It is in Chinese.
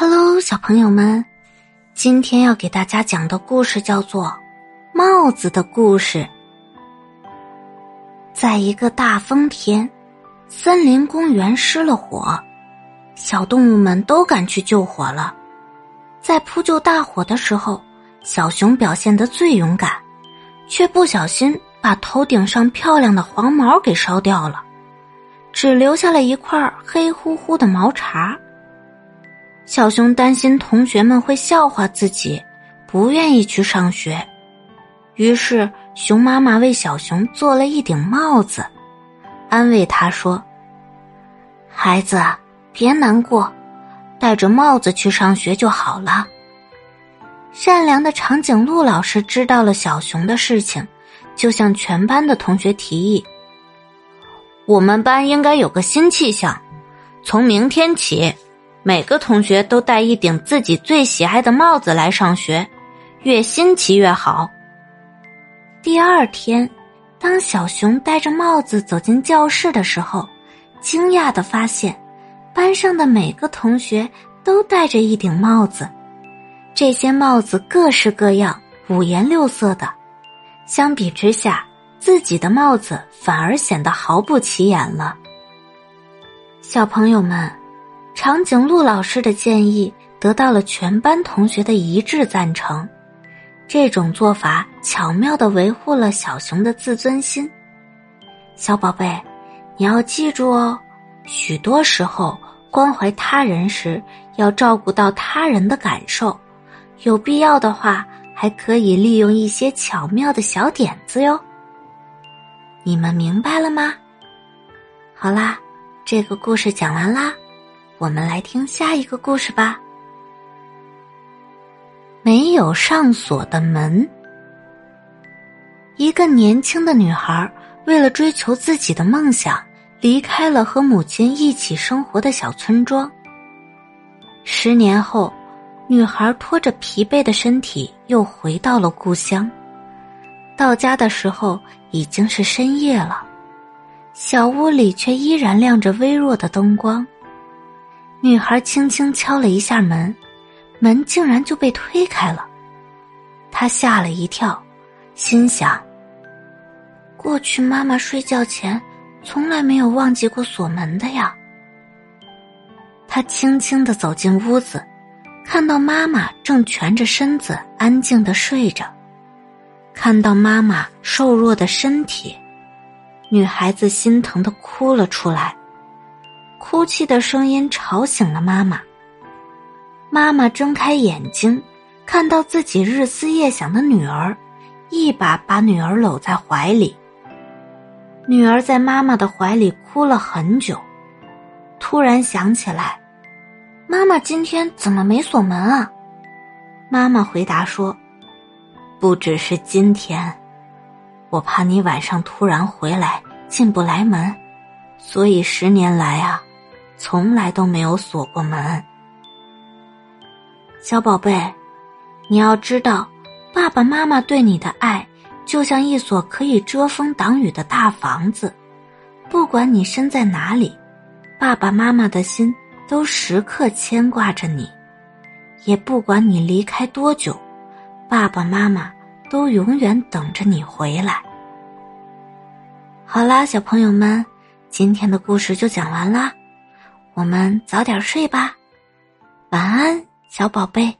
Hello，小朋友们，今天要给大家讲的故事叫做《帽子的故事》。在一个大风天，森林公园失了火，小动物们都赶去救火了。在扑救大火的时候，小熊表现得最勇敢，却不小心把头顶上漂亮的黄毛给烧掉了，只留下了一块黑乎乎的毛茬。小熊担心同学们会笑话自己，不愿意去上学，于是熊妈妈为小熊做了一顶帽子，安慰他说：“孩子，别难过，戴着帽子去上学就好了。”善良的长颈鹿老师知道了小熊的事情，就向全班的同学提议：“我们班应该有个新气象，从明天起。”每个同学都戴一顶自己最喜爱的帽子来上学，越新奇越好。第二天，当小熊戴着帽子走进教室的时候，惊讶的发现，班上的每个同学都戴着一顶帽子，这些帽子各式各样、五颜六色的，相比之下，自己的帽子反而显得毫不起眼了。小朋友们。长颈鹿老师的建议得到了全班同学的一致赞成，这种做法巧妙的维护了小熊的自尊心。小宝贝，你要记住哦，许多时候关怀他人时要照顾到他人的感受，有必要的话还可以利用一些巧妙的小点子哟。你们明白了吗？好啦，这个故事讲完啦。我们来听下一个故事吧。没有上锁的门。一个年轻的女孩为了追求自己的梦想，离开了和母亲一起生活的小村庄。十年后，女孩拖着疲惫的身体又回到了故乡。到家的时候已经是深夜了，小屋里却依然亮着微弱的灯光。女孩轻轻敲了一下门，门竟然就被推开了。她吓了一跳，心想：过去妈妈睡觉前从来没有忘记过锁门的呀。她轻轻的走进屋子，看到妈妈正蜷着身子安静的睡着，看到妈妈瘦弱的身体，女孩子心疼的哭了出来。哭泣的声音吵醒了妈妈。妈妈睁开眼睛，看到自己日思夜想的女儿，一把把女儿搂在怀里。女儿在妈妈的怀里哭了很久，突然想起来，妈妈今天怎么没锁门啊？妈妈回答说：“不只是今天，我怕你晚上突然回来进不来门，所以十年来啊。”从来都没有锁过门，小宝贝，你要知道，爸爸妈妈对你的爱就像一所可以遮风挡雨的大房子，不管你身在哪里，爸爸妈妈的心都时刻牵挂着你，也不管你离开多久，爸爸妈妈都永远等着你回来。好啦，小朋友们，今天的故事就讲完啦。我们早点睡吧，晚安，小宝贝。